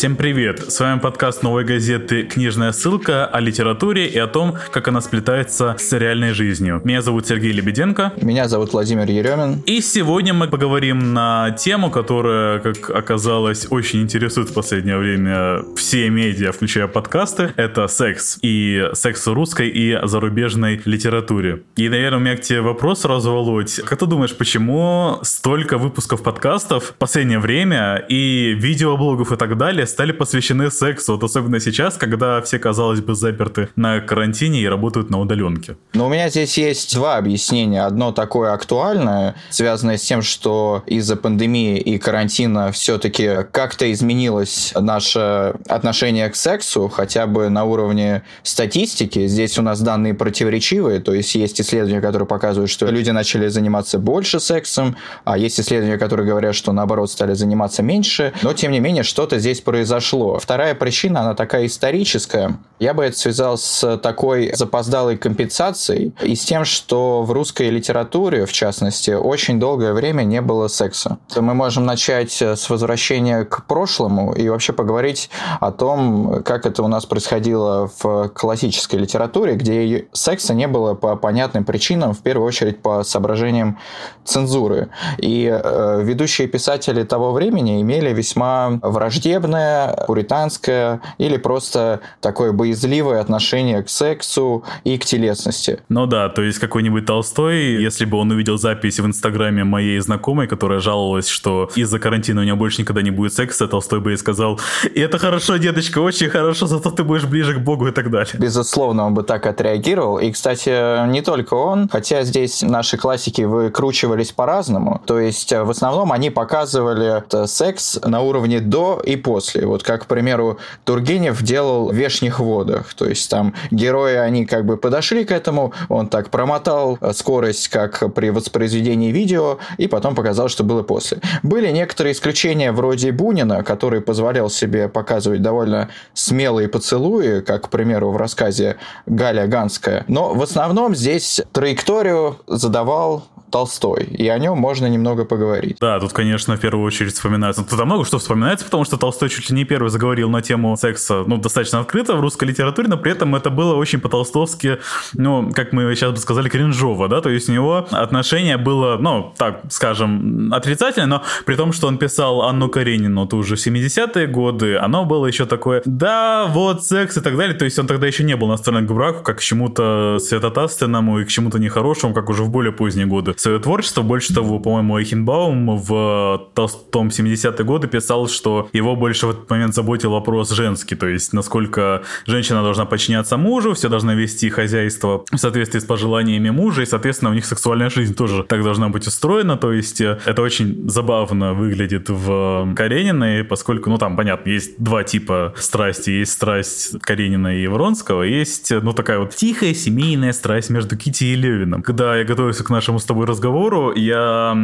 Всем привет! С вами подкаст новой газеты «Книжная ссылка» о литературе и о том, как она сплетается с реальной жизнью. Меня зовут Сергей Лебеденко. Меня зовут Владимир Еремин. И сегодня мы поговорим на тему, которая, как оказалось, очень интересует в последнее время все медиа, включая подкасты. Это секс. И секс в русской и зарубежной литературе. И, наверное, у меня к тебе вопрос сразу, Володь. Как ты думаешь, почему столько выпусков подкастов в последнее время и видеоблогов и так далее стали посвящены сексу, вот особенно сейчас, когда все, казалось бы, заперты на карантине и работают на удаленке. Но у меня здесь есть два объяснения. Одно такое актуальное, связанное с тем, что из-за пандемии и карантина все-таки как-то изменилось наше отношение к сексу, хотя бы на уровне статистики. Здесь у нас данные противоречивые, то есть есть исследования, которые показывают, что люди начали заниматься больше сексом, а есть исследования, которые говорят, что наоборот стали заниматься меньше. Но тем не менее что-то здесь произошло произошло. Вторая причина, она такая историческая. Я бы это связал с такой запоздалой компенсацией и с тем, что в русской литературе, в частности, очень долгое время не было секса. Мы можем начать с возвращения к прошлому и вообще поговорить о том, как это у нас происходило в классической литературе, где секса не было по понятным причинам, в первую очередь по соображениям цензуры. И э, ведущие писатели того времени имели весьма враждебное пуританское или просто такое боязливое отношение к сексу и к телесности. Ну да, то есть какой-нибудь Толстой, если бы он увидел запись в Инстаграме моей знакомой, которая жаловалась, что из-за карантина у нее больше никогда не будет секса, Толстой бы ей сказал, это хорошо, деточка, очень хорошо, зато ты будешь ближе к Богу и так далее. Безусловно, он бы так отреагировал. И, кстати, не только он, хотя здесь наши классики выкручивались по-разному. То есть, в основном они показывали секс на уровне до и после. Вот как, к примеру, Тургенев делал в «Вешних водах». То есть там герои, они как бы подошли к этому, он так промотал скорость, как при воспроизведении видео, и потом показал, что было после. Были некоторые исключения вроде Бунина, который позволял себе показывать довольно смелые поцелуи, как, к примеру, в рассказе Галя Ганская. Но в основном здесь траекторию задавал Толстой, и о нем можно немного поговорить. Да, тут, конечно, в первую очередь вспоминается. Тут много что вспоминается, потому что Толстой чуть ли не первый заговорил на тему секса, ну, достаточно открыто в русской литературе, но при этом это было очень по-толстовски, ну, как мы сейчас бы сказали, кринжово, да, то есть у него отношение было, ну, так, скажем, отрицательное, но при том, что он писал Анну Каренину, то уже 70-е годы, оно было еще такое, да, вот, секс и так далее, то есть он тогда еще не был настроен к браку, как к чему-то святотатственному и к чему-то нехорошему, как уже в более поздние годы свое творчество. Больше того, по-моему, Эйхенбаум в том 70-е годы писал, что его больше в этот момент заботил вопрос женский, то есть насколько женщина должна подчиняться мужу, все должны вести хозяйство в соответствии с пожеланиями мужа, и, соответственно, у них сексуальная жизнь тоже так должна быть устроена, то есть э, это очень забавно выглядит в Карениной, поскольку, ну, там, понятно, есть два типа страсти, есть страсть Каренина и Вронского, есть, ну, такая вот тихая семейная страсть между Кити и Левиным. Когда я готовился к нашему с тобой разговору я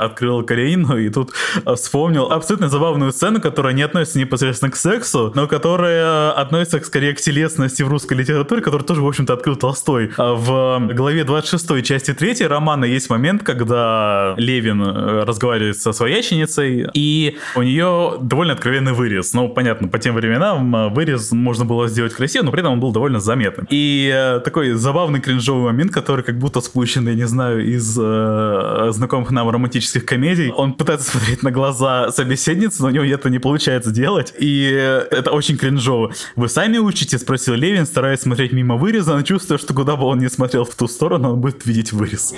открыл Каренину и тут э, вспомнил абсолютно забавную сцену, которая не относится непосредственно к сексу, но которая относится скорее к телесности в русской литературе, которую тоже, в общем-то, открыл Толстой. А в главе 26 части 3 романа есть момент, когда Левин э, разговаривает со свояченицей, и у нее довольно откровенный вырез. Ну, понятно, по тем временам э, вырез можно было сделать красиво, но при этом он был довольно заметным. И такой забавный кринжовый момент, который как будто спущен, я не знаю, из э, знакомых нам романтических комедий. Он пытается смотреть на глаза собеседницы, но у него это не получается делать. И это очень кринжово. Вы сами учите? Спросил Левин, стараясь смотреть мимо выреза, но чувствуя, что куда бы он ни смотрел в ту сторону, он будет видеть вырез.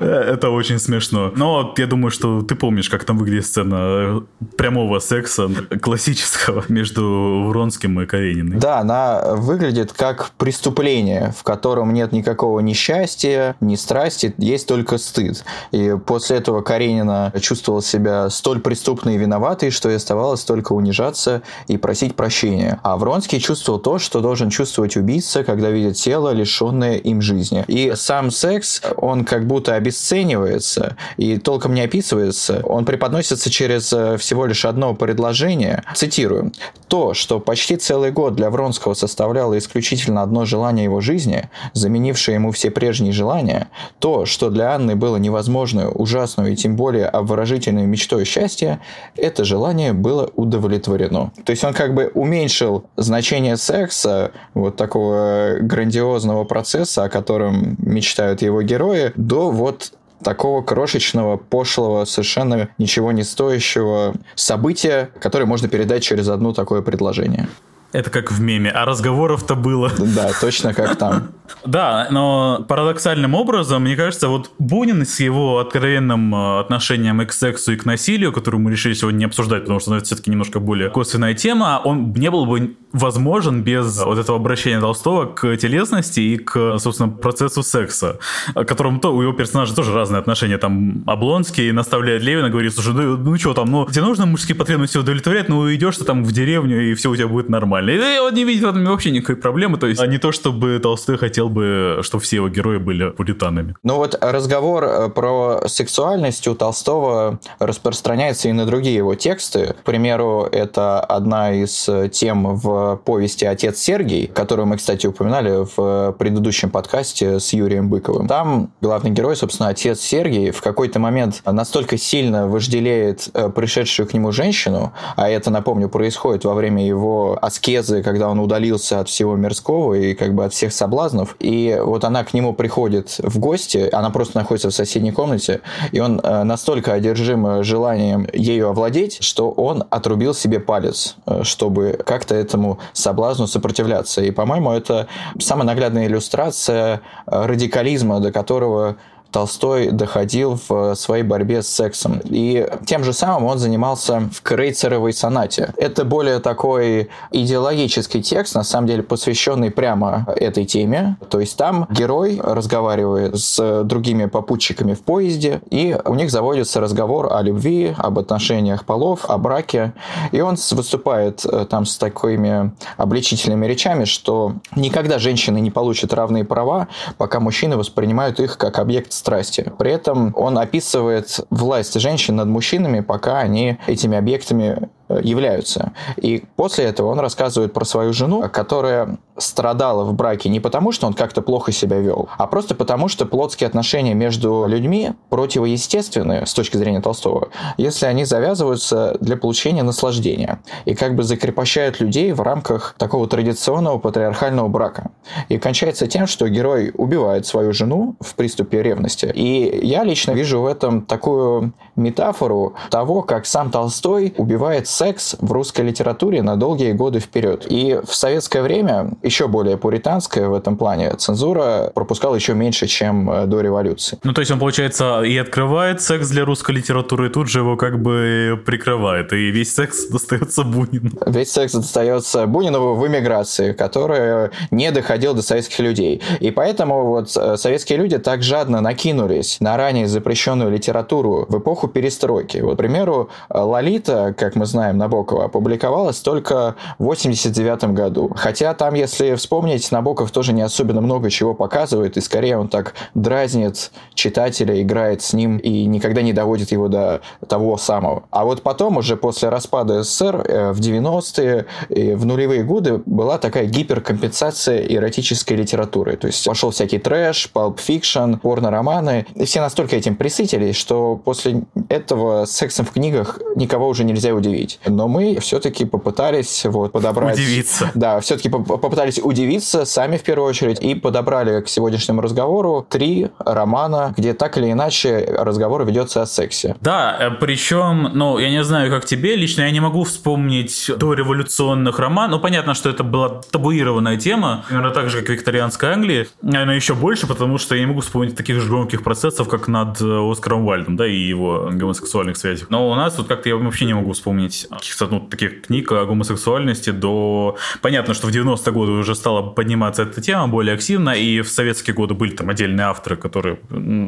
Это очень смешно. Но я думаю, что ты помнишь, как там выглядит сцена прямого секса классического между Вронским и Карениной. Да, она выглядит как преступление, в котором нет никакого несчастья, ни страсти, есть есть только стыд. И после этого Каренина чувствовал себя столь преступной и виноватой, что и оставалось только унижаться и просить прощения. А Вронский чувствовал то, что должен чувствовать убийца, когда видит тело, лишенное им жизни. И сам секс, он как будто обесценивается и толком не описывается. Он преподносится через э, всего лишь одно предложение. Цитирую. то, что почти целый год для Вронского составляло исключительно одно желание его жизни, заменившее ему все прежние желания, то, что для Анны было невозможную, ужасную и тем более обворожительной мечтой счастья, это желание было удовлетворено. То есть он как бы уменьшил значение секса, вот такого грандиозного процесса, о котором мечтают его герои, до вот такого крошечного, пошлого, совершенно ничего не стоящего события, которое можно передать через одно такое предложение. Это как в меме, а разговоров-то было. Да, точно как там. Да, но парадоксальным образом, мне кажется, вот Бунин с его откровенным э, отношением и к сексу, и к насилию, которую мы решили сегодня не обсуждать, потому что ну, это все-таки немножко более косвенная тема, он не был бы возможен без вот этого обращения Толстого к телесности и к, собственно, процессу секса, к которому то, у его персонажа тоже разные отношения. Там Облонский наставляет Левина, говорит, слушай, ну, ну что там, ну тебе нужно мужские потребности удовлетворять, ну идешь ты там в деревню, и все у тебя будет нормально. И он не видит в этом вообще никакой проблемы, то есть а не то, чтобы Толстой хотел бы, чтобы все его герои были пуританами. Ну вот разговор э, про сексуальность у Толстого распространяется и на другие его тексты. К примеру, это одна из тем в повести «Отец Сергий», которую мы, кстати, упоминали в предыдущем подкасте с Юрием Быковым. Там главный герой, собственно, отец Сергий, в какой-то момент настолько сильно вожделеет э, пришедшую к нему женщину, а это, напомню, происходит во время его аскезы, когда он удалился от всего мирского и как бы от всех соблазнов, и вот она к нему приходит в гости, она просто находится в соседней комнате, и он э, настолько одержим желанием ею овладеть, что он отрубил себе палец, э, чтобы как-то этому соблазну сопротивляться. И, по-моему, это самая наглядная иллюстрация э, радикализма, до которого Толстой доходил в своей борьбе с сексом. И тем же самым он занимался в Крейцеровой сонате. Это более такой идеологический текст, на самом деле посвященный прямо этой теме. То есть там герой разговаривает с другими попутчиками в поезде, и у них заводится разговор о любви, об отношениях полов, о браке. И он выступает э, там с такими обличительными речами, что никогда женщины не получат равные права, пока мужчины воспринимают их как объект страсти. При этом он описывает власть женщин над мужчинами, пока они этими объектами э, являются. И после этого он рассказывает про свою жену, которая страдала в браке не потому, что он как-то плохо себя вел, а просто потому, что плотские отношения между людьми противоестественны с точки зрения Толстого, если они завязываются для получения наслаждения и как бы закрепощают людей в рамках такого традиционного патриархального брака. И кончается тем, что герой убивает свою жену в приступе ревности. И я лично вижу в этом такую метафору того, как сам Толстой убивает секс в русской литературе на долгие годы вперед. И в советское время еще более пуританская в этом плане. Цензура пропускала еще меньше, чем э, до революции. Ну, то есть он, получается, и открывает секс для русской литературы, и тут же его как бы прикрывает, и весь секс достается Бунину. Весь секс достается Бунину в эмиграции, который не доходил до советских людей. И поэтому вот э, советские люди так жадно накинулись на ранее запрещенную литературу в эпоху перестройки. Вот, к примеру, «Лолита», как мы знаем, Набокова, опубликовалась только в 89 году. Хотя там, если если вспомнить, Набоков тоже не особенно много чего показывает, и скорее он так дразнит читателя, играет с ним и никогда не доводит его до того самого. А вот потом, уже после распада СССР, э, в 90-е и в нулевые годы была такая гиперкомпенсация эротической литературы. То есть пошел всякий трэш, pulp fiction, порно-романы, и все настолько этим присытились, что после этого сексом в книгах никого уже нельзя удивить. Но мы все-таки попытались вот подобрать... Удивиться. Да, все-таки попытались попытались удивиться сами в первую очередь и подобрали к сегодняшнему разговору три романа, где так или иначе разговор ведется о сексе. Да, э, причем, ну, я не знаю, как тебе, лично я не могу вспомнить до революционных романов. Ну, понятно, что это была табуированная тема, наверное, так же, как в викторианской Англии. Наверное, еще больше, потому что я не могу вспомнить таких же громких процессов, как над э, Оскаром Вальдом, да, и его гомосексуальных связях. Но у нас тут как-то я вообще не могу вспомнить каких-то, ну, таких книг о гомосексуальности до... Понятно, что в 90-е годы уже стала подниматься эта тема более активно, и в советские годы были там отдельные авторы, которые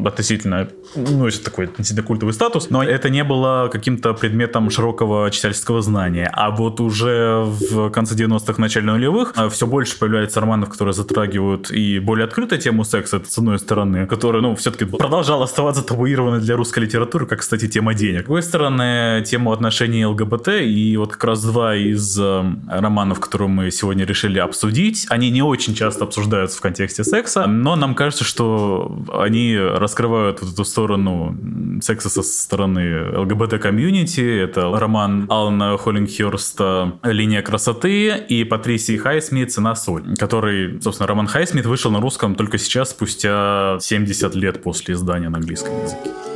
относительно носят такой относительно культовый статус, но это не было каким-то предметом широкого читательского знания. А вот уже в конце 90-х, начале нулевых а, все больше появляется романов, которые затрагивают и более открытую тему секса, это с одной стороны, которая, ну, все-таки продолжала оставаться табуированной для русской литературы, как, кстати, тема денег. С другой стороны, тему отношений ЛГБТ, и вот как раз два из э, романов, которые мы сегодня решили обсудить, они не очень часто обсуждаются в контексте секса, но нам кажется, что они раскрывают вот эту сторону секса со стороны ЛГБТ-комьюнити. Это роман Алана Холлингхерста «Линия красоты» и Патрисии Хайсмит «Цена соль», который, собственно, роман Хайсмит вышел на русском только сейчас, спустя 70 лет после издания на английском языке.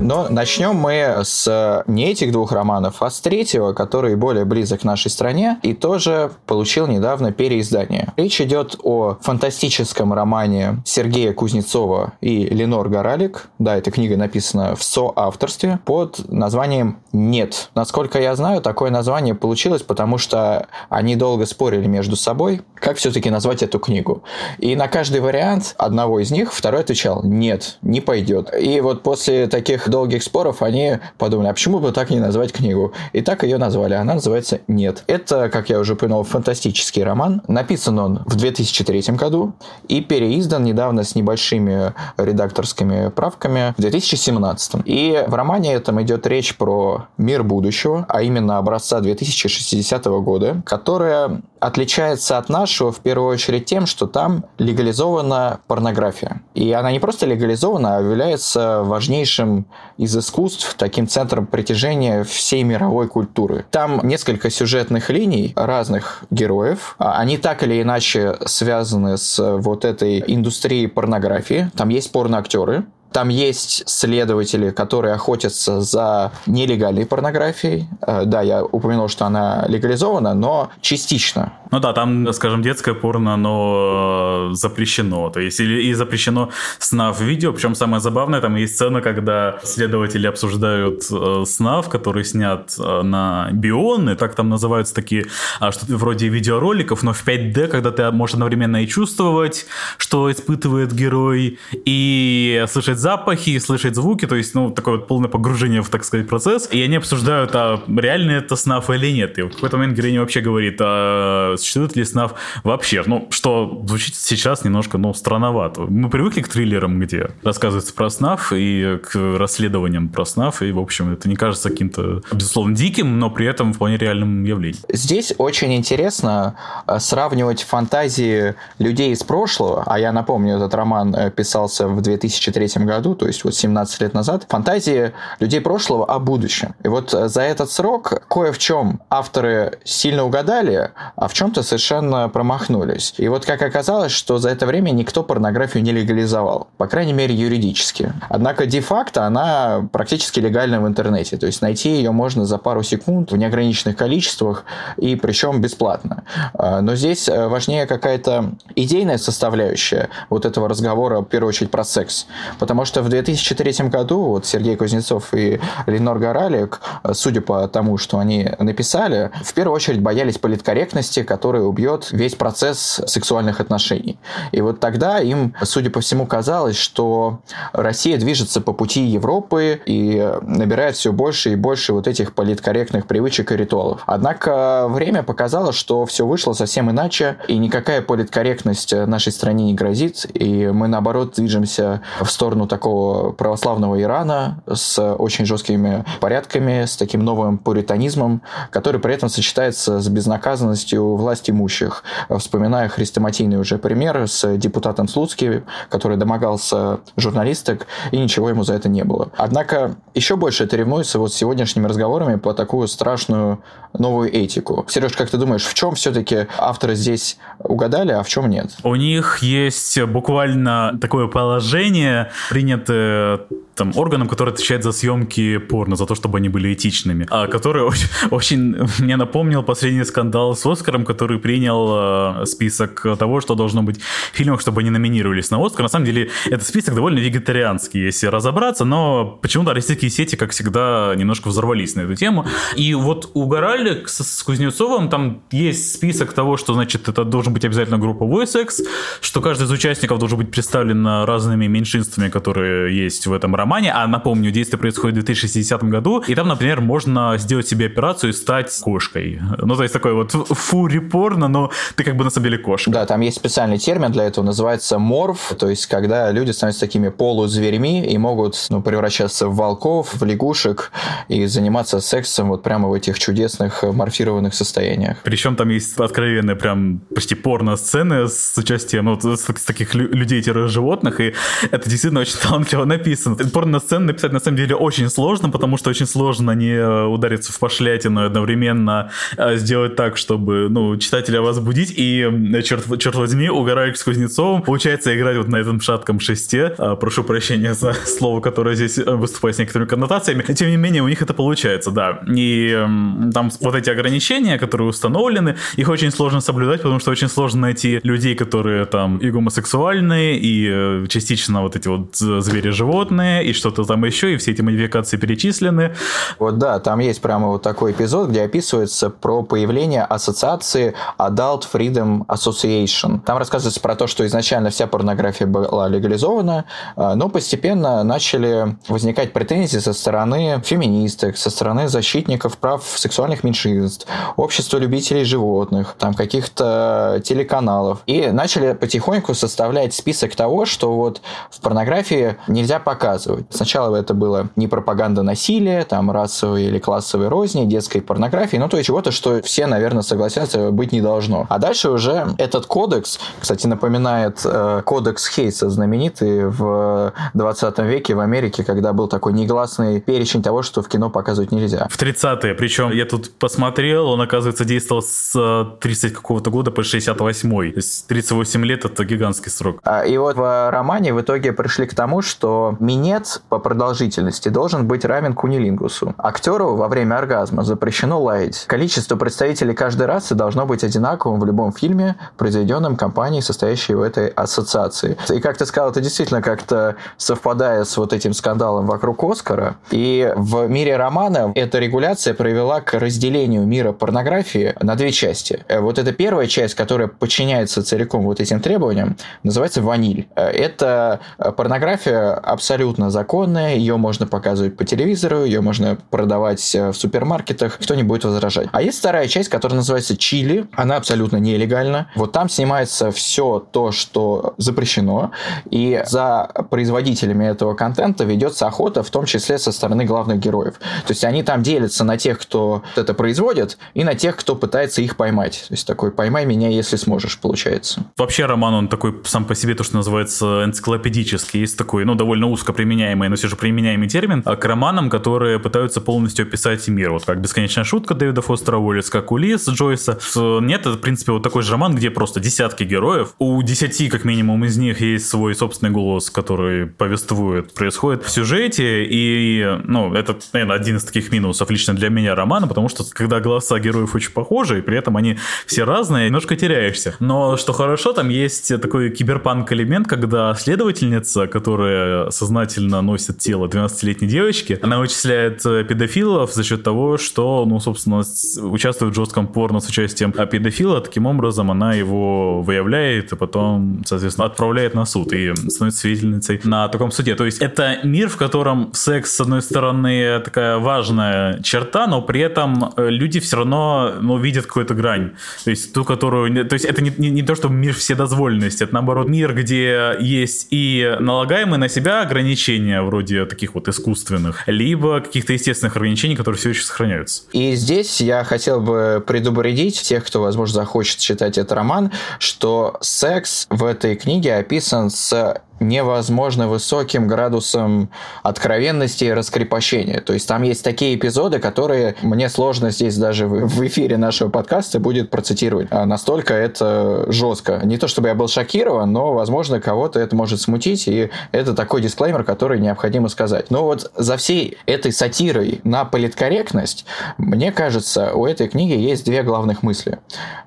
Но начнем мы с не этих двух романов, а с третьего, который более близок к нашей стране и тоже получил недавно переиздание. Речь идет о фантастическом романе Сергея Кузнецова и Линор Горалик. Да, эта книга написана в соавторстве под названием «Нет». Насколько я знаю, такое название получилось, потому что они долго спорили между собой, как все-таки назвать эту книгу. И на каждый вариант одного из них второй отвечал «Нет, не пойдет». И вот после таких долгих споров они подумали, а почему бы так не назвать книгу? И так ее назвали. Она называется «Нет». Это, как я уже понял, фантастический роман. Написан он в 2003 году и переиздан недавно с небольшими редакторскими правками в 2017. И в романе этом идет речь про мир будущего, а именно образца 2060 года, которая отличается от нашего в первую очередь тем, что там легализована порнография. И она не просто легализована, а является важнейшим из искусств, таким центром притяжения всей мировой культуры. Там несколько сюжетных линий разных героев. А они так или иначе связаны с вот этой индустрией порнографии. Там есть порноактеры, там есть следователи, которые охотятся за нелегальной порнографией. Э, да, я упомянул, что она легализована, но частично. Ну да, там, скажем, детское порно, оно э, запрещено. То есть и запрещено снав видео. Причем самое забавное, там есть сцена, когда следователи обсуждают э, снав, который снят на бионы, так там называются такие, а, что вроде видеороликов, но в 5D, когда ты можешь одновременно и чувствовать, что испытывает герой, и слышать слышать запахи, слышать звуки, то есть, ну, такое вот полное погружение в, так сказать, процесс. И они обсуждают, а реально это СНАФ или нет. И в какой-то момент героиня вообще говорит, а существует ли СНАФ вообще? Ну, что звучит сейчас немножко, ну, странновато. Мы привыкли к триллерам, где рассказывается про СНАФ и к расследованиям про СНАФ, и, в общем, это не кажется каким-то, безусловно, диким, но при этом вполне реальным явлением. Здесь очень интересно э, сравнивать фантазии людей из прошлого, а я напомню, этот роман э, писался в 2003 году, то есть вот 17 лет назад, фантазии людей прошлого о будущем. И вот э, за этот срок кое в чем авторы сильно угадали, а в чем-то совершенно промахнулись. И вот как оказалось, что за это время никто порнографию не легализовал, по крайней мере юридически. Однако де-факто она практически легальна в интернете, то есть найти ее можно за пару секунд в неограниченных количествах и причем бесплатно. А, но здесь э, важнее какая-то идейная составляющая вот этого разговора, в первую очередь, про секс. Потому Потому что в 2003 году вот Сергей Кузнецов и Ленор Горалик, судя по тому, что они написали, в первую очередь боялись политкорректности, которая убьет весь процесс сексуальных отношений. И вот тогда им, судя по всему, казалось, что Россия движется по пути Европы и набирает все больше и больше вот этих политкорректных привычек и ритуалов. Однако время показало, что все вышло совсем иначе, и никакая политкорректность нашей стране не грозит, и мы, наоборот, движемся в сторону такого православного Ирана с очень жесткими порядками, с таким новым пуританизмом, который при этом сочетается с безнаказанностью власть имущих. Вспоминая хрестоматийный уже пример с депутатом Слуцким, который домогался журналисток, и ничего ему за это не было. Однако еще больше это ревнуется вот с сегодняшними разговорами по такую страшную новую этику. Сереж, как ты думаешь, в чем все-таки авторы здесь угадали, а в чем нет? У них есть буквально такое положение, принято там, органом, который отвечает за съемки порно, за то, чтобы они были этичными, а который очень, очень мне напомнил последний скандал с Оскаром, который принял э, список того, что должно быть в фильмах, чтобы они номинировались на Оскар. На самом деле, этот список довольно вегетарианский, если разобраться, но почему-то российские сети, как всегда, немножко взорвались на эту тему. И вот угорали с, с Кузнецовым, там есть список того, что, значит, это должен быть обязательно групповой секс, что каждый из участников должен быть представлен разными меньшинствами, которые есть в этом романе, а напомню, действие происходит в 2060 году, и там, например, можно сделать себе операцию и стать кошкой. Ну, то есть такой вот фури порно, но ты как бы на самом деле кошка. Да, там есть специальный термин для этого, называется морф, то есть когда люди становятся такими полузверьми и могут ну, превращаться в волков, в лягушек и заниматься сексом вот прямо в этих чудесных морфированных состояниях. Причем там есть откровенные прям почти порно-сцены с участием ну, с, с таких людей-животных, и это действительно очень талантливо написано. Порно-сцены написать на самом деле очень сложно, потому что очень сложно не удариться в пошлятину и одновременно а, сделать так, чтобы ну, читателя возбудить, и, черт, черт возьми, угораешь с Кузнецовым, получается играть вот на этом шатком шесте. А, прошу прощения за слово, которое здесь э, выступает с некоторыми коннотациями. Тем не менее, у них это получается, да. И там вот эти ограничения, которые установлены, их очень сложно соблюдать, потому что очень сложно найти людей, которые там и гомосексуальные, и э, частично вот эти вот звери-животные, и что-то там еще, и все эти модификации перечислены. Вот да, там есть прямо вот такой эпизод, где описывается про появление ассоциации Adult Freedom Association. Там рассказывается про то, что изначально вся порнография была легализована, а, но постепенно начали возникать претензии со стороны феминисток, со стороны защитников прав сексуальных меньшинств, общества любителей животных, там каких-то телеканалов. И начали потихоньку составлять список того, что вот в порнографии нельзя показывать. Сначала это было не пропаганда насилия, там расовой или классовой розни, детской порнографии, ну то есть чего-то, что все, наверное, согласятся, быть не должно. А дальше уже этот кодекс, кстати, напоминает э, кодекс Хейса, знаменитый в 20 веке в Америке, когда был такой негласный перечень того, что в кино показывать нельзя. В 30-е, причем я тут посмотрел, он, оказывается, действовал с 30 какого-то года по 68 то есть 38 лет это гигантский срок. А, и вот в романе в итоге пришли к тому, что минет по продолжительности должен быть равен кунилингусу. Актеру во время оргазма запрещено лаять. Количество представителей каждой расы должно быть одинаковым в любом фильме, произведенном компанией, состоящей в этой ассоциации. И как ты сказал, это действительно как-то совпадает с вот этим скандалом вокруг Оскара. И в мире романа эта регуляция привела к разделению мира порнографии на две части. Э, вот эта первая часть, которая подчиняется целиком вот этим требованиям, называется ваниль. Э, это порнография абсолютно законная, ее можно показывать по телевизору, ее можно продавать э, в супермаркетах, кто не будет возражать. А есть вторая часть, которая называется чили, она абсолютно нелегальна. Вот там снимается все то, что запрещено, и за производителями этого контента ведется охота, в том числе со стороны главных героев. То есть они там делятся на тех, кто это производит, и на тех, кто пытается их поймать. То есть такой «поймай меня, если сможешь» получается. Вообще роман, он такой сам по себе, то, что называется энциклопедический. Есть такой, ну, довольно узко применяемый, но все же применяемый термин а к романам, которые пытаются полностью описать мир. Вот как «Бесконечная шутка» Дэвида Фостера Уоллес, как «Улис» Джойса. Нет, это, в принципе, вот такой же роман, где просто десятки героев. У десяти, как минимум, из них есть свой собственный голос, который повествует, происходит в сюжете. И, ну, это, наверное, один из таких минусов лично для меня романа, потому что когда голоса героев очень похожи, и при этом они все разные, немножко теряешься. Но что хорошо, там есть такой киберпанк-элемент, когда следовательница, которая сознательно носит тело 12-летней девочки, она вычисляет э, педофилов за счет того, что, ну, собственно, участвует в жестком порно с участием педофила, таким образом она его выявляет и потом, соответственно, отправляет на суд и становится свидетельницей на таком суде. То есть это мир, в котором секс, с одной стороны, такая важная черта, но при этом э, люди все равно ну, видят какую-то грань. То есть ту, которую... То есть это не, не, не то, что мир вседозволенности, это наоборот мир, где есть и налагаемые на себя ограничения, вроде таких вот искусственных, либо каких-то естественных ограничений, которые все еще сохраняются. И здесь я хотел бы предупредить тех, кто, возможно, захочет читать этот роман, что секс в этой книге описан с невозможно высоким градусом откровенности и раскрепощения. То есть там есть такие эпизоды, которые мне сложно здесь даже в эфире нашего подкаста будет процитировать. А настолько это жестко. Не то чтобы я был шокирован, но, возможно, кого-то это может смутить, и это такой дисклеймер, который необходимо сказать. Но вот за всей этой сатирой на политкорректность, мне кажется, у этой книги есть две главных мысли.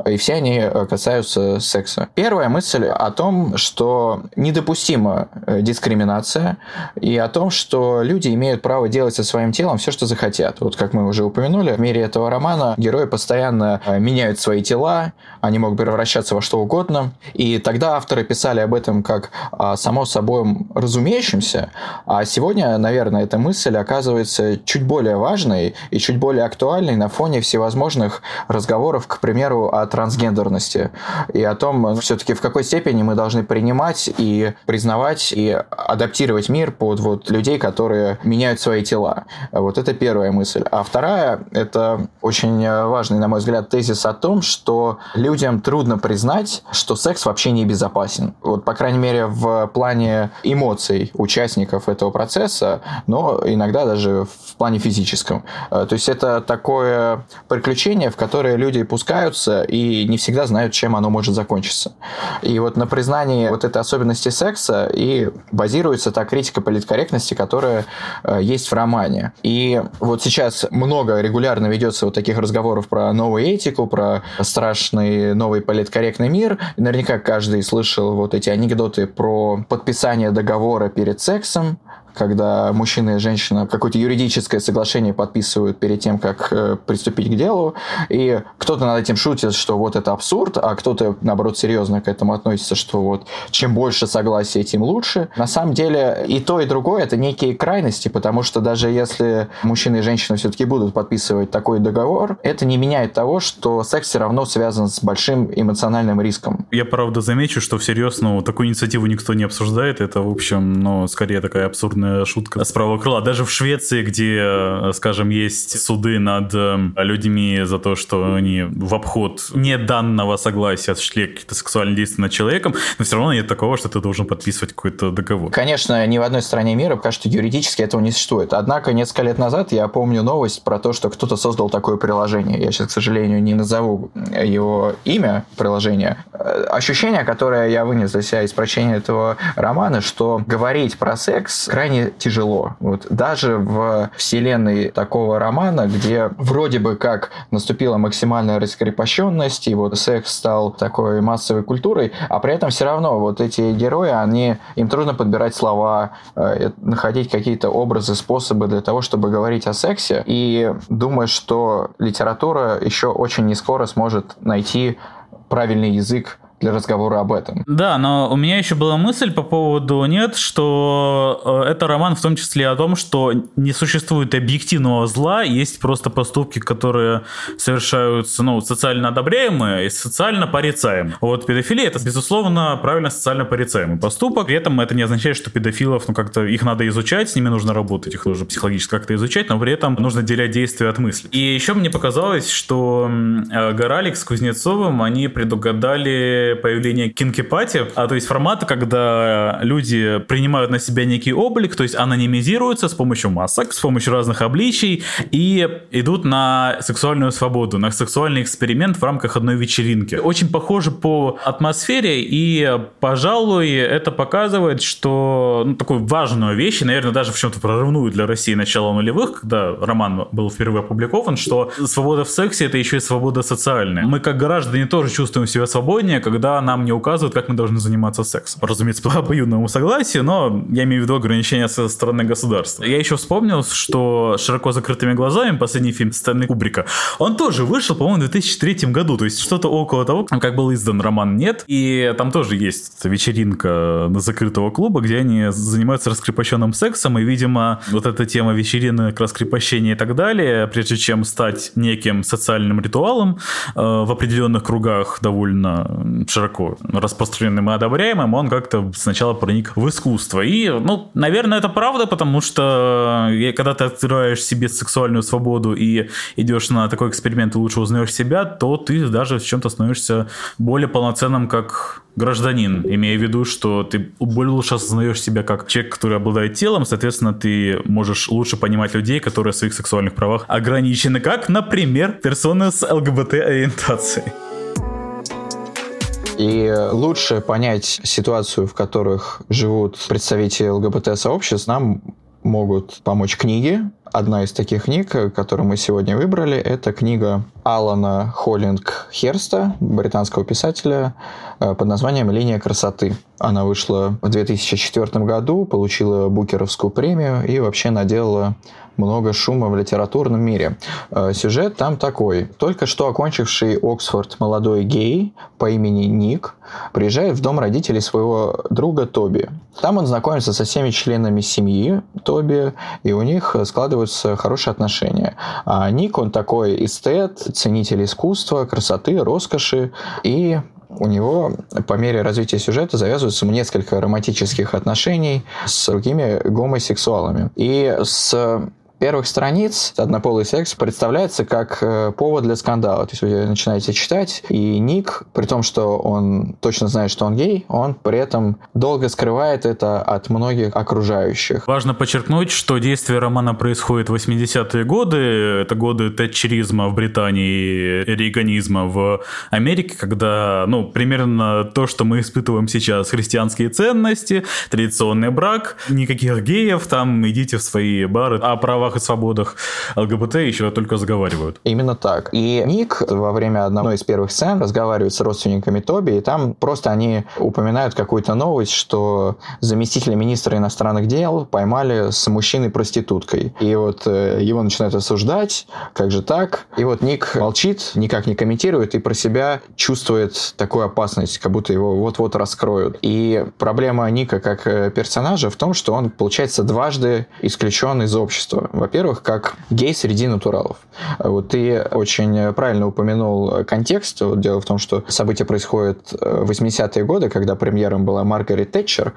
И все они касаются секса. Первая мысль о том, что недопустимо недопустима э, дискриминация и о том, что люди имеют право делать со своим телом все, что захотят. Вот как мы уже упомянули, в мире этого романа герои постоянно э, меняют свои тела, они могут превращаться во что угодно. И тогда авторы писали об этом как само собой разумеющемся, а сегодня, наверное, эта мысль оказывается чуть более важной и чуть более актуальной на фоне всевозможных разговоров, к примеру, о трансгендерности и о том, все-таки в какой степени мы должны принимать и признавать и адаптировать мир под вот людей, которые меняют свои тела. Вот это первая мысль. А вторая – это очень важный, на мой взгляд, тезис о том, что людям трудно признать, что секс вообще не безопасен. Вот, по крайней мере, в плане эмоций участников этого процесса, но иногда даже в плане физическом. Э, то есть это такое приключение, в которое люди пускаются и не всегда знают, чем оно может закончиться. И вот на признании вот этой особенности секса и базируется та критика политкорректности, которая э, есть в романе. И вот сейчас много регулярно ведется вот таких разговоров про новую этику, про страшный новый политкорректный мир. Наверняка каждый слышал вот эти анекдоты про подписание договора перед сексом, когда мужчина и женщина какое-то юридическое соглашение подписывают перед тем, как э, приступить к делу, и кто-то над этим шутит, что вот это абсурд, а кто-то, наоборот, серьезно к этому относится, что вот чем больше согласия, тем лучше. На самом деле и то, и другое — это некие крайности, потому что даже если мужчина и женщина все-таки будут подписывать такой договор, это не меняет того, что секс все равно связан с большим эмоциональным риском. Я, правда, замечу, что всерьез, ну, такую инициативу никто не обсуждает, это, в общем, ну, скорее такая абсурдная абсурдная шутка с правого крыла. Даже в Швеции, где, э, скажем, есть суды над э, людьми за то, что они в обход не данного согласия осуществляли какие-то сексуальные действия над человеком, но все равно нет такого, что ты должен подписывать какой-то договор. Конечно, ни в одной стране мира пока что юридически этого не существует. Однако несколько лет назад я помню новость про то, что кто-то создал такое приложение. Я сейчас, к сожалению, не назову его имя приложения. Э, ощущение, которое я вынес для себя из прочтения этого романа, что говорить про секс крайне крайне тяжело. Вот даже в вселенной такого романа, где вроде бы как наступила максимальная раскрепощенность, и вот секс стал такой массовой культурой, а при этом все равно вот эти герои, они, им трудно подбирать слова, э, находить какие-то образы, способы для того, чтобы говорить о сексе. И думаю, что литература еще очень не скоро сможет найти правильный язык для разговора об этом. Да, но у меня еще была мысль по поводу нет, что э, это роман в том числе о том, что не существует объективного зла, есть просто поступки, которые совершаются, ну, социально одобряемые и социально порицаемые. Вот педофилия это, безусловно, правильно социально порицаемый поступок. При этом это не означает, что педофилов, ну, как-то их надо изучать, с ними нужно работать, их нужно психологически как-то изучать, но при этом нужно делять действия от мысли. И еще мне показалось, что э, Горалик с Кузнецовым, они предугадали появление кинкипати, а то есть формата, когда люди принимают на себя некий облик, то есть анонимизируются с помощью масок, с помощью разных обличий и идут на сексуальную свободу, на сексуальный эксперимент в рамках одной вечеринки. Очень похоже по атмосфере и, пожалуй, это показывает, что ну, такую важную вещь, и, наверное, даже в чем-то прорывную для России начала нулевых, когда роман был впервые опубликован, что свобода в сексе это еще и свобода социальная. Мы как граждане тоже чувствуем себя свободнее, когда когда нам не указывают, как мы должны заниматься сексом. Разумеется, по обоюдному согласию, но я имею в виду ограничения со стороны государства. Я еще вспомнил, что «Широко закрытыми глазами», последний фильм Стэнли Кубрика, он тоже вышел, по-моему, в 2003 году, то есть что-то около того, как был издан роман «Нет», и там тоже есть вечеринка на закрытого клуба, где они занимаются раскрепощенным сексом, и, видимо, вот эта тема вечеринок, раскрепощения и так далее, прежде чем стать неким социальным ритуалом э, в определенных кругах довольно широко распространенным и одобряемым, он как-то сначала проник в искусство. И, ну, наверное, это правда, потому что э, когда ты открываешь себе сексуальную свободу и идешь на такой эксперимент и лучше узнаешь себя, то ты даже в чем-то становишься более полноценным как гражданин, имея в виду, что ты более лучше осознаешь себя как человек, который обладает телом, соответственно, ты можешь лучше понимать людей, которые в своих сексуальных правах ограничены, как, например, персоны с ЛГБТ-ориентацией. И лучше понять ситуацию, в которых живут представители ЛГБТ-сообществ, нам могут помочь книги, одна из таких книг, которую мы сегодня выбрали, это книга Алана Холлинг Херста, британского писателя, э, под названием «Линия красоты». Она вышла в 2004 году, получила Букеровскую премию и вообще наделала много шума в литературном мире. Э, сюжет там такой. Только что окончивший Оксфорд молодой гей по имени Ник приезжает в дом родителей своего друга Тоби. Там он знакомится со всеми членами семьи Тоби, и у них складываются хорошие отношения. А Ник, он такой эстет, ценитель искусства, красоты, роскоши, и у него по мере развития сюжета завязываются несколько романтических отношений с другими гомосексуалами. И с первых страниц однополый секс представляется как э, повод для скандала. То есть вы начинаете читать, и Ник, при том, что он точно знает, что он гей, он при этом долго скрывает это от многих окружающих. Важно подчеркнуть, что действие романа происходит в 80-е годы. Это годы тэтчеризма в Британии, рейганизма в Америке, когда, ну, примерно то, что мы испытываем сейчас. Христианские ценности, традиционный брак, никаких геев, там идите в свои бары. О правах правах и свободах ЛГБТ еще только заговаривают. Именно так. И Ник во время одной из первых сцен разговаривает с родственниками Тоби, и там просто они упоминают какую-то новость, что заместителя министра иностранных дел поймали с мужчиной-проституткой. И вот э, его начинают осуждать, как же так? И вот Ник молчит, никак не комментирует и про себя чувствует такую опасность, как будто его вот-вот раскроют. И проблема Ника как э, персонажа в том, что он, получается, дважды исключен из общества. Во-первых, как гей среди натуралов. Вот ты очень правильно упомянул контекст. Дело в том, что события происходят в 80-е годы, когда премьером была Маргарет Тэтчер.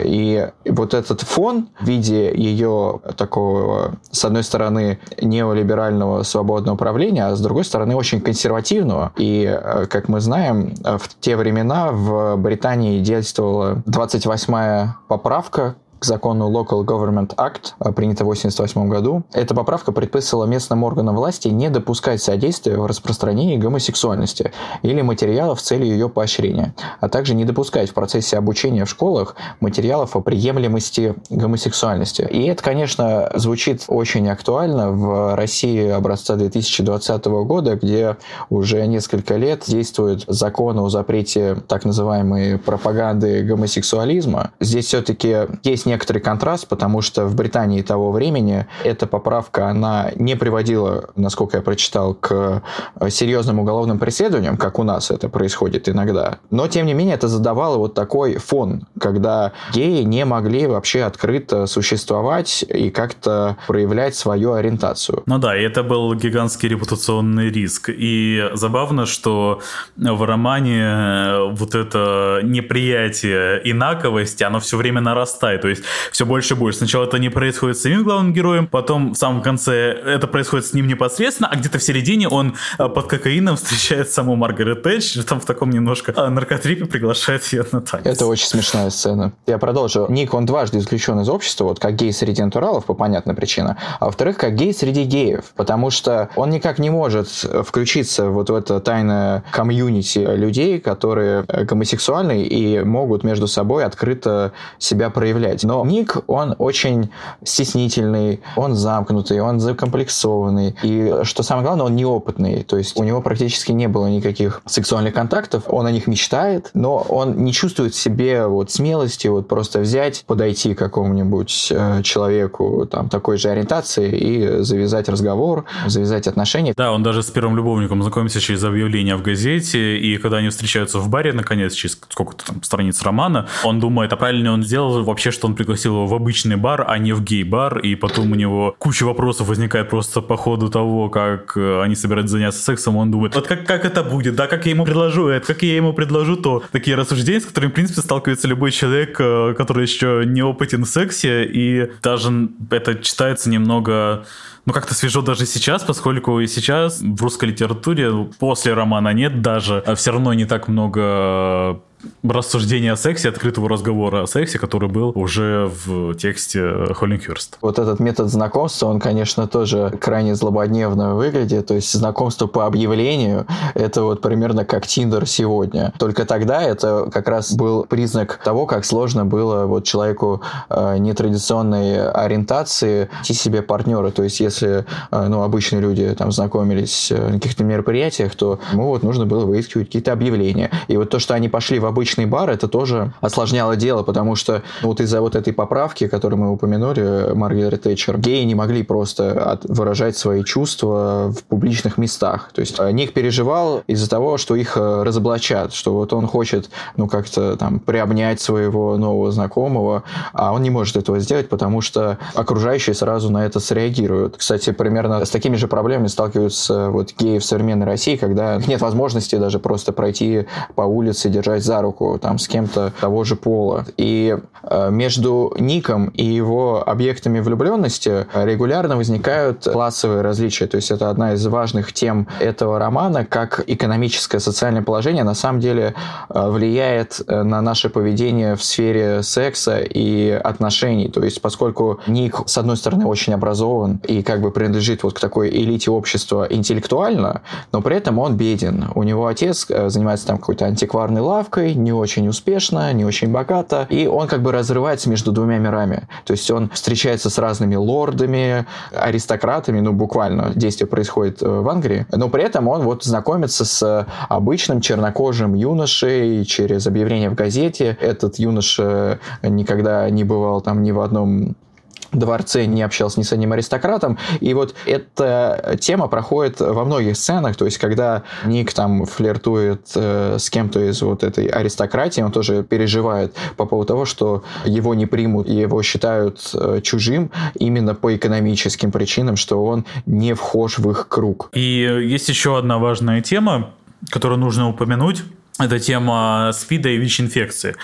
И вот этот фон в виде ее такого, с одной стороны, неолиберального свободного правления, а с другой стороны, очень консервативного. И, как мы знаем, в те времена в Британии действовала 28-я поправка закону Local Government Act, а, принято в 1988 году. Эта поправка предписывала местным органам власти не допускать содействия в распространении гомосексуальности или материалов в цели ее поощрения, а также не допускать в процессе обучения в школах материалов о приемлемости гомосексуальности. И это, конечно, звучит очень актуально в России образца 2020 года, где уже несколько лет действует закон о запрете так называемой пропаганды гомосексуализма. Здесь все-таки есть некоторый контраст, потому что в Британии того времени эта поправка, она не приводила, насколько я прочитал, к э, серьезным уголовным преследованиям, как у нас это происходит иногда. Но, тем не менее, это задавало вот такой фон, когда геи не могли вообще открыто существовать и как-то проявлять свою ориентацию. Ну да, и это был гигантский репутационный риск. И забавно, что в романе э, вот это неприятие инаковости, оно все время нарастает. То есть все больше и больше. Сначала это не происходит с самим главным героем, потом в самом конце это происходит с ним непосредственно, а где-то в середине он э, под кокаином встречает саму Маргарет Тэтчер, там в таком немножко э, наркотрипе приглашает ее на танец. Это очень смешная сцена. Я продолжу. Ник, он дважды исключен из общества, вот как гей среди натуралов, по понятной причине, а во-вторых, как гей среди геев, потому что он никак не может включиться вот в это тайное комьюнити людей, которые э, гомосексуальны и могут между собой открыто себя проявлять. Но Ник, он очень стеснительный, он замкнутый, он закомплексованный. И что самое главное, он неопытный. То есть у него практически не было никаких сексуальных контактов. Он о них мечтает, но он не чувствует в себе вот смелости вот просто взять, подойти к какому-нибудь э, человеку там такой же ориентации и завязать разговор, завязать отношения. Да, он даже с первым любовником знакомится через объявление в газете, и когда они встречаются в баре, наконец, через сколько-то там страниц романа, он думает, а правильно он сделал вообще, что он пригласил его в обычный бар, а не в гей-бар, и потом у него куча вопросов возникает просто по ходу того, как э, они собираются заняться сексом, он думает, вот как, как это будет, да, как я ему предложу это, как я ему предложу то. Такие рассуждения, с которыми, в принципе, сталкивается любой человек, э, который еще не опытен в сексе, и даже это читается немного ну, как-то свежо даже сейчас, поскольку и сейчас в русской литературе после романа нет даже, а все равно не так много рассуждения о сексе, открытого разговора о сексе, который был уже в тексте Холлинхерст. Вот этот метод знакомства, он, конечно, тоже крайне злободневно выглядит. То есть знакомство по объявлению – это вот примерно как Тиндер сегодня. Только тогда это как раз был признак того, как сложно было вот человеку э, нетрадиционной ориентации найти себе партнера. То есть если э, ну, обычные люди там знакомились э, на каких-то мероприятиях, то ему вот нужно было выискивать какие-то объявления. И вот то, что они пошли в обычный бар, это тоже осложняло дело, потому что вот из-за вот этой поправки, которую мы упомянули, Маргарет Тэтчер, геи не могли просто выражать свои чувства в публичных местах. То есть э, Ник переживал из-за того, что их разоблачат, что вот он хочет, ну, как-то там приобнять своего нового знакомого, а он не может этого сделать, потому что окружающие сразу на это среагируют. Кстати, примерно с такими же проблемами сталкиваются вот геи в современной России, когда нет возможности даже просто пройти по улице, держать за руку там с кем-то того же пола. И э, между Ником и его объектами влюбленности регулярно возникают классовые различия. То есть это одна из важных тем этого романа, как экономическое социальное положение на самом деле э, влияет э, на наше поведение в сфере секса и отношений. То есть поскольку Ник, с одной стороны, очень образован и как бы принадлежит вот к такой элите общества интеллектуально, но при этом он беден. У него отец занимается там какой-то антикварной лавкой, не очень успешно, не очень богато, и он как бы разрывается между двумя мирами. То есть он встречается с разными лордами, аристократами, ну буквально действие происходит э, в Англии, но при этом он вот знакомится с обычным чернокожим юношей через объявление в газете. Этот юноша никогда не бывал там ни в одном дворце не общался ни с одним аристократом. И вот эта тема проходит во многих сценах, то есть когда Ник там флиртует э, с кем-то из вот этой аристократии, он тоже переживает по поводу того, что его не примут, и его считают э, чужим именно по экономическим причинам, что он не вхож в их круг. И есть еще одна важная тема, которую нужно упомянуть, это тема СПИДа и ВИЧ-инфекции,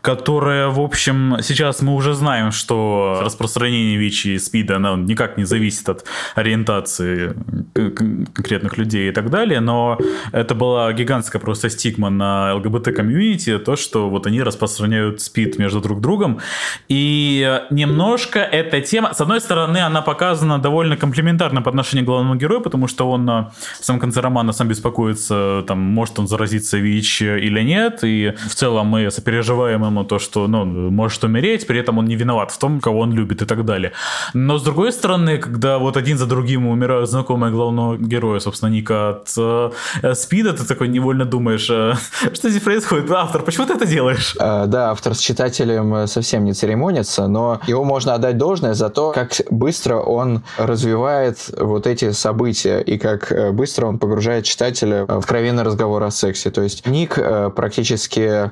которая, в общем, сейчас мы уже знаем, что распространение ВИЧ и СПИДа оно никак не зависит от ориентации конкретных людей и так далее, но это была гигантская просто стигма на ЛГБТ-комьюнити, то, что вот они распространяют СПИД между друг другом, и немножко эта тема, с одной стороны, она показана довольно комплементарно по отношению к главному герою, потому что он в самом конце романа сам беспокоится, там, может он заразиться ВИЧ, или нет, и в целом мы сопереживаем ему то, что, ну, может умереть, при этом он не виноват в том, кого он любит и так далее. Но с другой стороны, когда вот один за другим умирают знакомые главного героя, собственно, Ника от э, СПИДа, ты такой невольно думаешь, э, что здесь происходит? Автор, почему ты это делаешь? Э, да, автор с читателем совсем не церемонится, но его можно отдать должное за то, как быстро он развивает вот эти события и как э, быстро он погружает читателя в откровенный разговор о сексе. То есть Ник Ник э, практически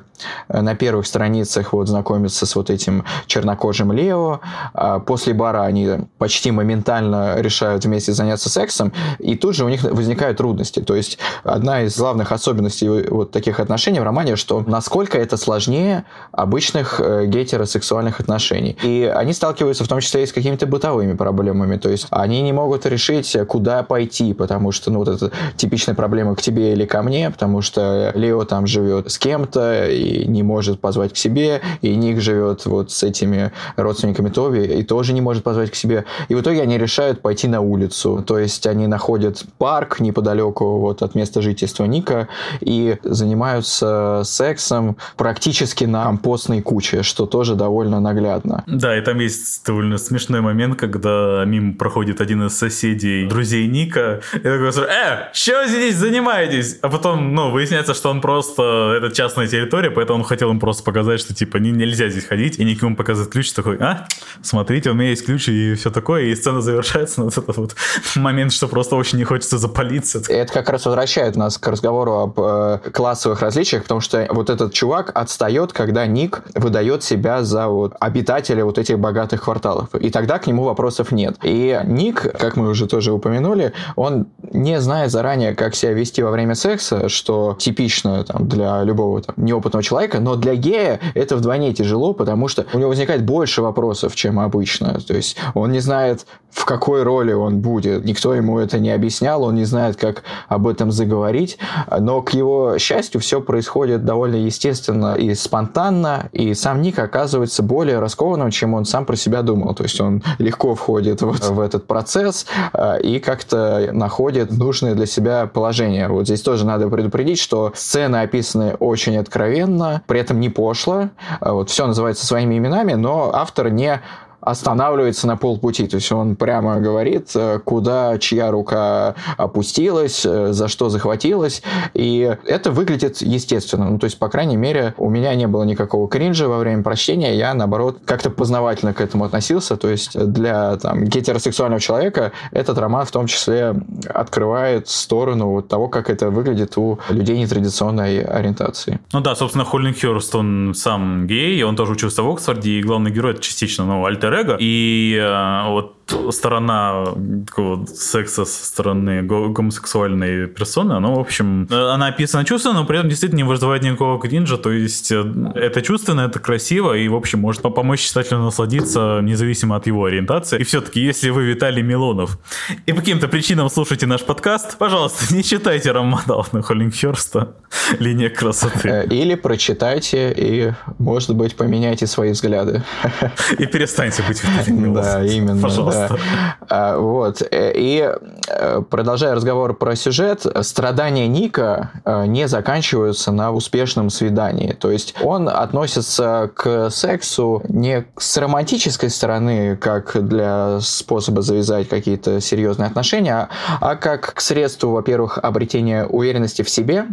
э, на первых страницах вот знакомится с вот этим чернокожим Лео. А после бара они почти моментально решают вместе заняться сексом, и тут же у них возникают трудности. То есть одна из главных особенностей вот таких отношений в романе, что насколько это сложнее обычных э, гетеросексуальных отношений. И они сталкиваются в том числе и с какими-то бытовыми проблемами. То есть они не могут решить, куда пойти, потому что ну, вот это типичная проблема к тебе или ко мне, потому что Лео там живет с кем-то и не может позвать к себе, и Ник живет вот с этими родственниками Тоби и тоже не может позвать к себе. И в итоге они решают пойти на улицу. То есть они находят парк неподалеку вот от места жительства Ника и занимаются сексом практически на компостной куче, что тоже довольно наглядно. Да, и там есть довольно смешной момент, когда мимо проходит один из соседей, друзей Ника, и такой, э, что здесь занимаетесь? А потом, ну, выясняется, что он просто просто это частная территория, поэтому он хотел им просто показать, что типа не, нельзя здесь ходить, и никому показывает ключ, такой, а, смотрите, у меня есть ключ и все такое, и сцена завершается на вот этот вот момент, что просто очень не хочется запалиться. Это как раз возвращает нас к разговору об э, классовых различиях, потому что вот этот чувак отстает, когда Ник выдает себя за вот обитателя вот этих богатых кварталов, и тогда к нему вопросов нет. И Ник, как мы уже тоже упомянули, он не знает заранее, как себя вести во время секса, что типично там, для любого там, неопытного человека, но для гея это вдвойне тяжело, потому что у него возникает больше вопросов, чем обычно. То есть он не знает, в какой роли он будет. Никто ему это не объяснял, он не знает, как об этом заговорить. Но, к его счастью, все происходит довольно естественно и спонтанно, и сам Ник оказывается более раскованным, чем он сам про себя думал. То есть он легко входит вот в этот процесс э, и как-то находит нужное для себя положение. Вот здесь тоже надо предупредить, что сцены описаны очень откровенно, при этом не пошло. Э, вот все называется своими именами, но автор не останавливается на полпути. То есть он прямо говорит, э, куда чья рука опустилась, э, за что захватилась. И это выглядит естественно. Ну, то есть, по крайней мере, у меня не было никакого кринжа во время прочтения. Я, наоборот, как-то познавательно к этому относился. То есть для там, гетеросексуального человека этот роман в том числе открывает сторону того, как это выглядит у людей нетрадиционной ориентации. Ну да, собственно, Холлин Хёрст, он сам гей, он тоже учился в Оксфорде, и главный герой это частично, ну, альтер эго. И э, вот сторона такого секса со стороны гомосексуальной персоны, она, в общем, она описана чувственно, но при этом действительно не вызывает никакого кринжа, то есть э, это чувственно, это красиво, и, в общем, может помочь читателю насладиться независимо от его ориентации. И все-таки, если вы Виталий Милонов и по каким-то причинам слушаете наш подкаст, пожалуйста, не читайте роман Алана Холлингхерста «Линия красоты». Э, или прочитайте и, может быть, поменяйте свои взгляды. И перестаньте быть Виталием Милоновым. Да, именно. Пожалуйста. А, вот. Э, и э, продолжая разговор про сюжет, страдания Ника э, не заканчиваются на успешном свидании. То есть он относится к сексу не с романтической стороны, как для способа завязать какие-то серьезные отношения, а как к средству, во-первых, обретения уверенности в себе,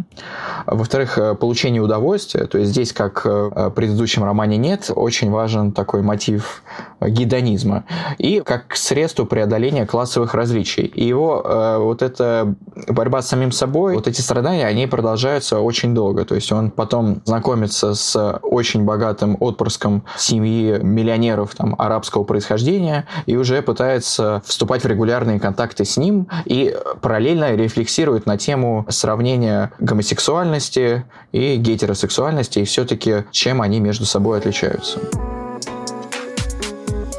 во-вторых, получения удовольствия. То есть здесь, как в предыдущем романе нет, очень важен такой мотив гедонизма. И как средству преодоления классовых различий. И его э, вот эта борьба с самим собой, вот эти страдания, они продолжаются очень долго. То есть он потом знакомится с очень богатым отпрыском семьи миллионеров там, арабского происхождения и уже пытается вступать в регулярные контакты с ним и параллельно рефлексирует на тему сравнения гомосексуальности и гетеросексуальности и все-таки чем они между собой отличаются.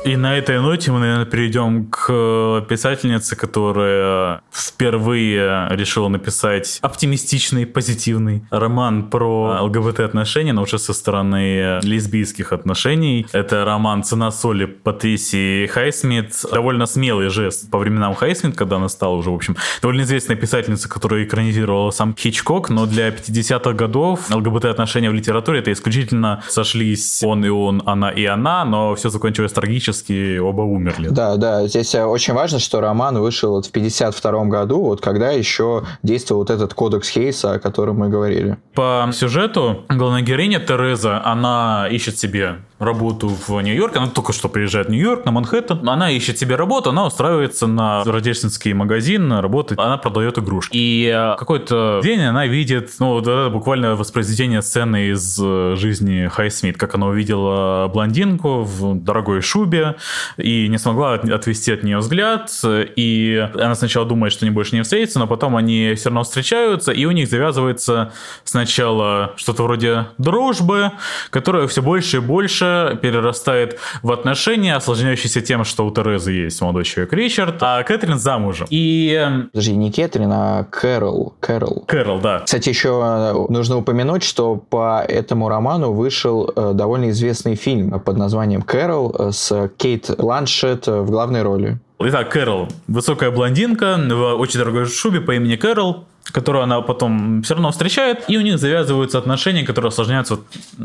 И на этой ноте мы, наверное, перейдем к писательнице, которая впервые решила написать оптимистичный, позитивный роман про ЛГБТ-отношения, но уже со стороны лесбийских отношений. Это роман «Цена соли» Патрисии Хайсмит. Довольно смелый жест по временам Хайсмит, когда она стала уже, в общем, довольно известная писательница, которая экранизировала сам Хичкок, но для 50-х годов ЛГБТ-отношения в литературе это исключительно сошлись он и он, она и она, но все закончилось трагически практически оба умерли. Да, да, здесь э, очень важно, что роман вышел вот в 52 году, вот когда еще действовал вот этот кодекс Хейса, о котором мы говорили. По сюжету главная героиня Тереза, она ищет себе работу в Нью-Йорке. Она только что приезжает в Нью-Йорк, на Манхэттен. Она ищет себе работу, она устраивается на рождественский магазин, работает, она продает игрушки. И э, какой-то день она видит, ну, это буквально воспроизведение сцены из э, жизни Хай Смит, как она увидела блондинку в дорогой шубе и не смогла отвести от нее взгляд. И она сначала думает, что они больше не встретятся, но потом они все равно встречаются, и у них завязывается сначала что-то вроде дружбы, которая все больше и больше перерастает в отношения, осложняющиеся тем, что у Терезы есть молодой человек Ричард, а Кэтрин замужем. И... Эм, Подожди, не Кэтрин, а Кэрол. Кэрол. Кэрол, да. Кстати, еще нужно упомянуть, что по этому роману вышел э, довольно известный фильм под названием «Кэрол» с Кейт Бланшет в главной роли. Итак, Кэрол. Высокая блондинка в очень дорогой шубе по имени Кэрол которую она потом все равно встречает, и у них завязываются отношения, которые осложняются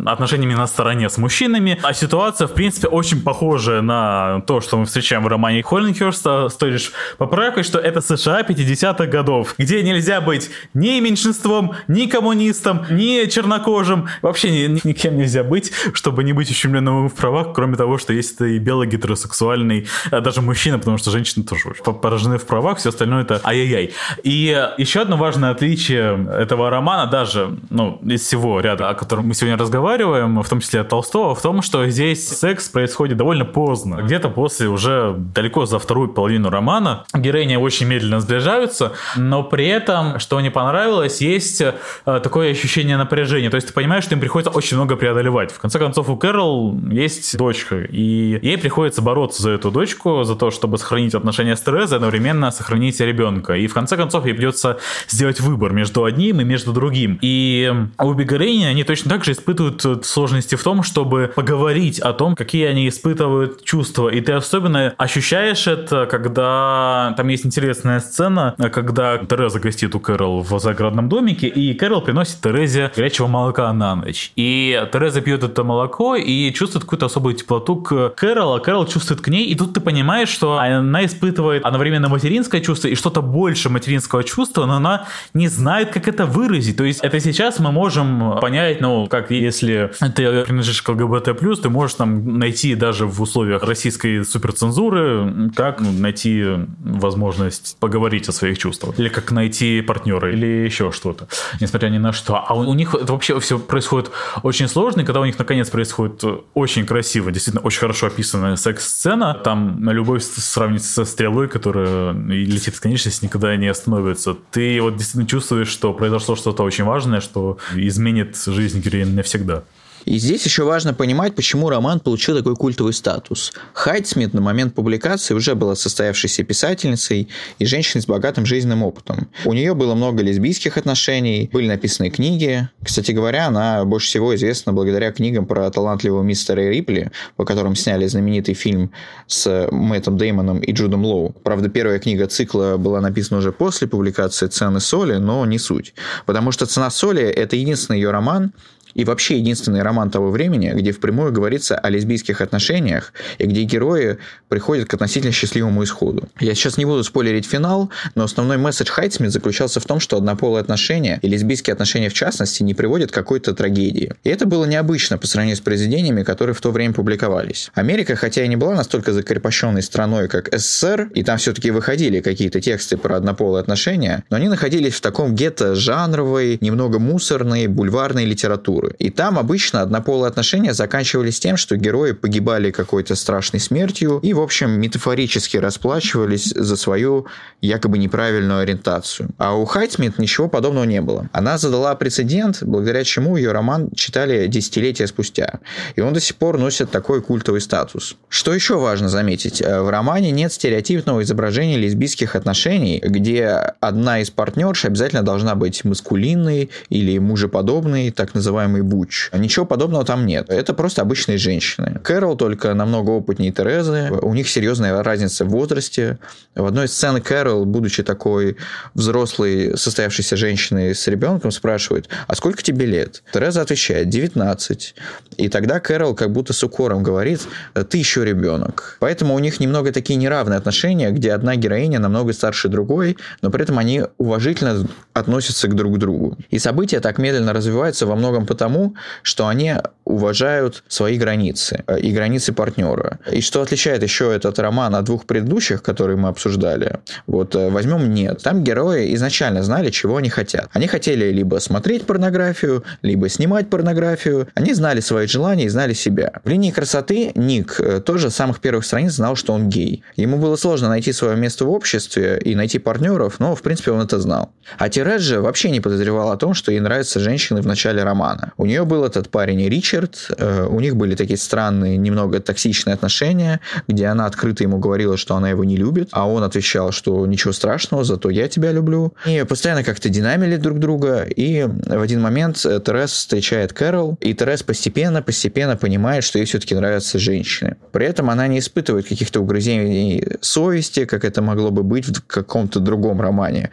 отношениями на стороне с мужчинами. А ситуация, в принципе, очень похожая на то, что мы встречаем в романе Холлинхерста, стоит лишь поправкой, что это США 50-х годов, где нельзя быть ни меньшинством, ни коммунистом, ни чернокожим, вообще ни, ни, никем нельзя быть, чтобы не быть ущемленным в правах, кроме того, что есть это и белый гетеросексуальный, а даже мужчина, потому что женщины тоже поражены в правах, все остальное это ай-яй-яй. И еще одно важное важное отличие этого романа, даже ну, из всего ряда, о котором мы сегодня разговариваем, в том числе от Толстого, в том, что здесь секс происходит довольно поздно. Где-то после уже далеко за вторую половину романа героини очень медленно сближаются, но при этом, что мне понравилось, есть э, такое ощущение напряжения. То есть ты понимаешь, что им приходится очень много преодолевать. В конце концов, у Кэрол есть дочка, и ей приходится бороться за эту дочку, за то, чтобы сохранить отношения с Терезой, одновременно сохранить ребенка. И в конце концов ей придется сделать выбор между одним и между другим. И обе героини, они точно так же испытывают сложности в том, чтобы поговорить о том, какие они испытывают чувства. И ты особенно ощущаешь это, когда там есть интересная сцена, когда Тереза гостит у Кэрол в загородном домике, и Кэрол приносит Терезе горячего молока на ночь. И Тереза пьет это молоко и чувствует какую-то особую теплоту к Кэрол, а Кэрол чувствует к ней, и тут ты понимаешь, что она испытывает одновременно материнское чувство и что-то больше материнского чувства, но она не знает, как это выразить. То есть это сейчас мы можем понять, ну, как если ты принадлежишь к ЛГБТ+, ты можешь там найти даже в условиях российской суперцензуры, как ну, найти возможность поговорить о своих чувствах. Или как найти партнера, или еще что-то. Несмотря ни на что. А у, у них это вообще все происходит очень сложно, и когда у них наконец происходит очень красиво, действительно очень хорошо описанная секс-сцена, там любовь сравнится со стрелой, которая летит в конечность, никогда не остановится. Ты действительно чувствуешь, что произошло что-то очень важное, что изменит жизнь героини навсегда. И здесь еще важно понимать, почему роман получил такой культовый статус. Хайтсмит на момент публикации уже была состоявшейся писательницей и женщиной с богатым жизненным опытом. У нее было много лесбийских отношений, были написаны книги. Кстати говоря, она больше всего известна благодаря книгам про талантливого мистера Рипли, по которым сняли знаменитый фильм с Мэттом Деймоном и Джудом Лоу. Правда, первая книга цикла была написана уже после публикации «Цены соли», но не суть. Потому что «Цена соли» — это единственный ее роман, и вообще единственный роман того времени, где впрямую говорится о лесбийских отношениях, и где герои приходят к относительно счастливому исходу. Я сейчас не буду спойлерить финал, но основной месседж Хайтсмит заключался в том, что однополые отношения, и лесбийские отношения в частности, не приводят к какой-то трагедии. И это было необычно по сравнению с произведениями, которые в то время публиковались. Америка, хотя и не была настолько закрепощенной страной, как СССР, и там все-таки выходили какие-то тексты про однополые отношения, но они находились в таком гетто жанровой, немного мусорной, бульварной литературы культуры. И там обычно однополые отношения заканчивались тем, что герои погибали какой-то страшной смертью и, в общем, метафорически расплачивались за свою якобы неправильную ориентацию. А у Хайтсмит ничего подобного не было. Она задала прецедент, благодаря чему ее роман читали десятилетия спустя. И он до сих пор носит такой культовый статус. Что еще важно заметить? Э, в романе нет стереотипного изображения лесбийских отношений, где одна из партнерш обязательно должна быть маскулинной или мужеподобной, так называемой называемый Буч. Ничего подобного там нет. Это просто обычные женщины. Кэрол только намного опытнее Терезы. У них серьезная разница в возрасте. В одной из сцен Кэрол, будучи такой взрослой, состоявшейся женщиной с ребенком, спрашивает, а сколько тебе лет? Тереза отвечает, 19. И тогда Кэрол как будто с укором говорит, ты еще ребенок. Поэтому у них немного такие неравные отношения, где одна героиня намного старше другой, но при этом они уважительно относятся к друг другу. И события так медленно развиваются во многом потому, тому, что они уважают свои границы э, и границы партнера. И что отличает еще этот роман от двух предыдущих, которые мы обсуждали, вот э, возьмем «Нет». Там герои изначально знали, чего они хотят. Они хотели либо смотреть порнографию, либо снимать порнографию. Они знали свои желания и знали себя. В линии красоты Ник э, тоже с самых первых страниц знал, что он гей. Ему было сложно найти свое место в обществе и найти партнеров, но, в принципе, он это знал. А Тирет же вообще не подозревал о том, что ей нравятся женщины в начале романа. У нее был этот парень Ричард, э, у них были такие странные, немного токсичные отношения, где она открыто ему говорила, что она его не любит, а он отвечал, что ничего страшного, зато я тебя люблю. И постоянно как-то динамили друг друга, и в один момент э, Терес встречает Кэрол, и Терес постепенно-постепенно понимает, что ей все-таки нравятся женщины. При этом она не испытывает каких-то угрызений совести, как это могло бы быть в каком-то другом романе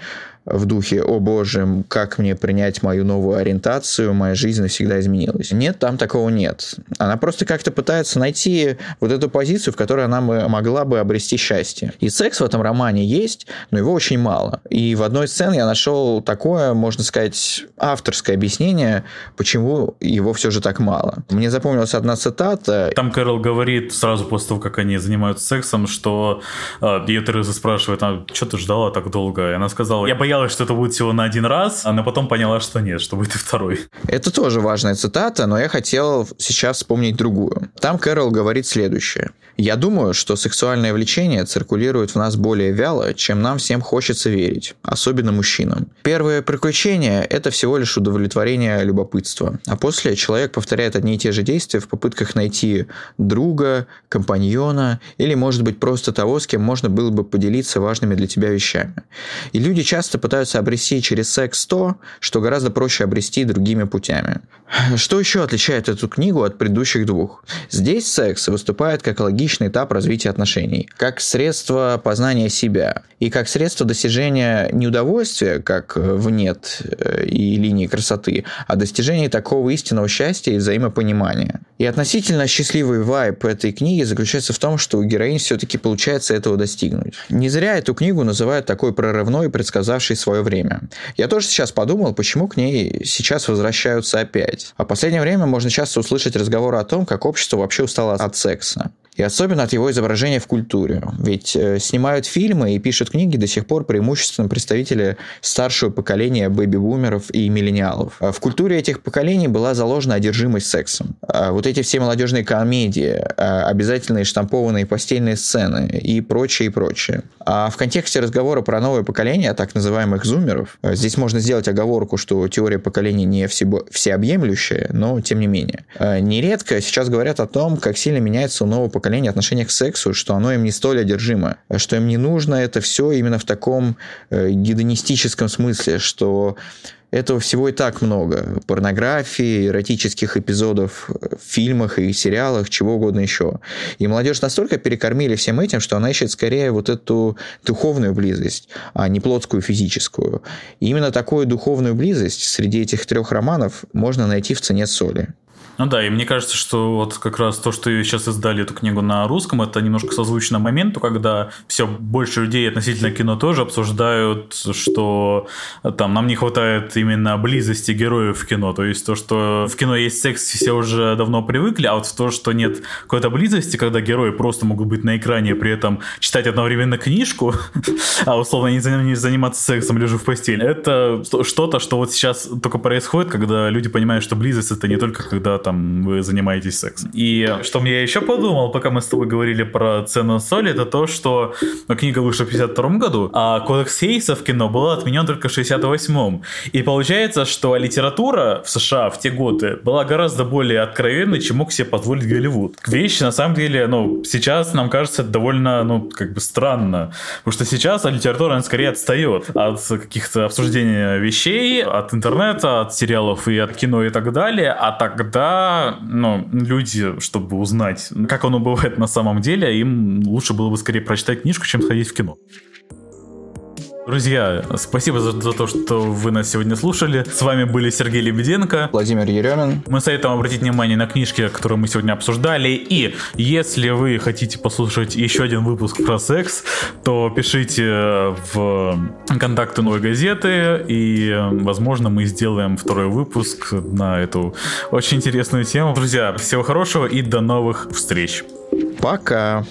в духе «О боже, как мне принять мою новую ориентацию, моя жизнь навсегда изменилась». Нет, там такого нет. Она просто как-то пытается найти вот эту позицию, в которой она могла бы обрести счастье. И секс в этом романе есть, но его очень мало. И в одной из сцен я нашел такое, можно сказать, авторское объяснение, почему его все же так мало. Мне запомнилась одна цитата. Там Кэрол говорит сразу после того, как они занимаются сексом, что э, ее Тереза спрашивает, а что ты ждала так долго? И она сказала, я боялась что это будет всего на один раз, а потом поняла, что нет, что будет и второй. Это тоже важная цитата, но я хотел сейчас вспомнить другую. Там Кэрол говорит следующее. «Я думаю, что сексуальное влечение циркулирует в нас более вяло, чем нам всем хочется верить, особенно мужчинам. Первое приключение – это всего лишь удовлетворение любопытства, а после человек повторяет одни и те же действия в попытках найти друга, компаньона или, может быть, просто того, с кем можно было бы поделиться важными для тебя вещами. И люди часто пытаются обрести через секс то, что гораздо проще обрести другими путями. Что еще отличает эту книгу от предыдущих двух? Здесь секс выступает как логичный этап развития отношений, как средство познания себя и как средство достижения не удовольствия, как в нет э, и линии красоты, а достижения такого истинного счастья и взаимопонимания. И относительно счастливый вайб этой книги заключается в том, что у героинь все-таки получается этого достигнуть. Не зря эту книгу называют такой прорывной предсказавшей свое время. Я тоже сейчас подумал, почему к ней сейчас возвращаются опять. А в последнее время можно часто услышать разговоры о том, как общество вообще устало от секса. И особенно от его изображения в культуре. Ведь э, снимают фильмы и пишут книги до сих пор преимущественно представители старшего поколения бэби-бумеров и миллениалов. А в культуре этих поколений была заложена одержимость сексом. А вот эти все молодежные комедии, а обязательные штампованные постельные сцены и прочее, и прочее. А в контексте разговора про новое поколение, так называемых зумеров, э, здесь можно сделать оговорку, что теория поколений не всеобъемлющая, но тем не менее. Э, нередко сейчас говорят о том, как сильно меняется у нового поколения поколения отношение к сексу, что оно им не столь одержимо, что им не нужно это все именно в таком э, гедонистическом смысле, что этого всего и так много. Порнографии, эротических эпизодов в фильмах и сериалах, чего угодно еще. И молодежь настолько перекормили всем этим, что она ищет скорее вот эту духовную близость, а не плотскую физическую. И именно такую духовную близость среди этих трех романов можно найти в цене соли. Ну да, и мне кажется, что вот как раз то, что сейчас издали эту книгу на русском, это немножко созвучно моменту, когда все больше людей относительно кино тоже обсуждают, что там нам не хватает именно близости героев в кино. То есть то, что в кино есть секс, все уже давно привыкли, а вот то, что нет какой-то близости, когда герои просто могут быть на экране, при этом читать одновременно книжку, а условно не заниматься сексом, лежа в постели, это что-то, что вот сейчас только происходит, когда люди понимают, что близость это не только когда там вы занимаетесь сексом. И что я еще подумал, пока мы с тобой говорили про цену соли, это то, что ну, книга вышла в 52 году, а кодекс Хейса в кино был отменен только в 68-м. И получается, что литература в США в те годы была гораздо более откровенной, чем мог себе позволить Голливуд. Вещь, на самом деле, ну, сейчас нам кажется довольно, ну, как бы странно. Потому что сейчас литература, она скорее отстает от каких-то обсуждений вещей, от интернета, от сериалов и от кино и так далее. А тогда ну, люди, чтобы узнать, как оно бывает на самом деле, им лучше было бы скорее прочитать книжку, чем сходить в кино. Друзья, спасибо за, за то, что вы нас сегодня слушали. С вами были Сергей Лебеденко, Владимир Еремин. Мы советуем обратить внимание на книжки, которые мы сегодня обсуждали. И если вы хотите послушать еще один выпуск про секс, то пишите в контакты новой газеты, и, возможно, мы сделаем второй выпуск на эту очень интересную тему. Друзья, всего хорошего и до новых встреч. Пока.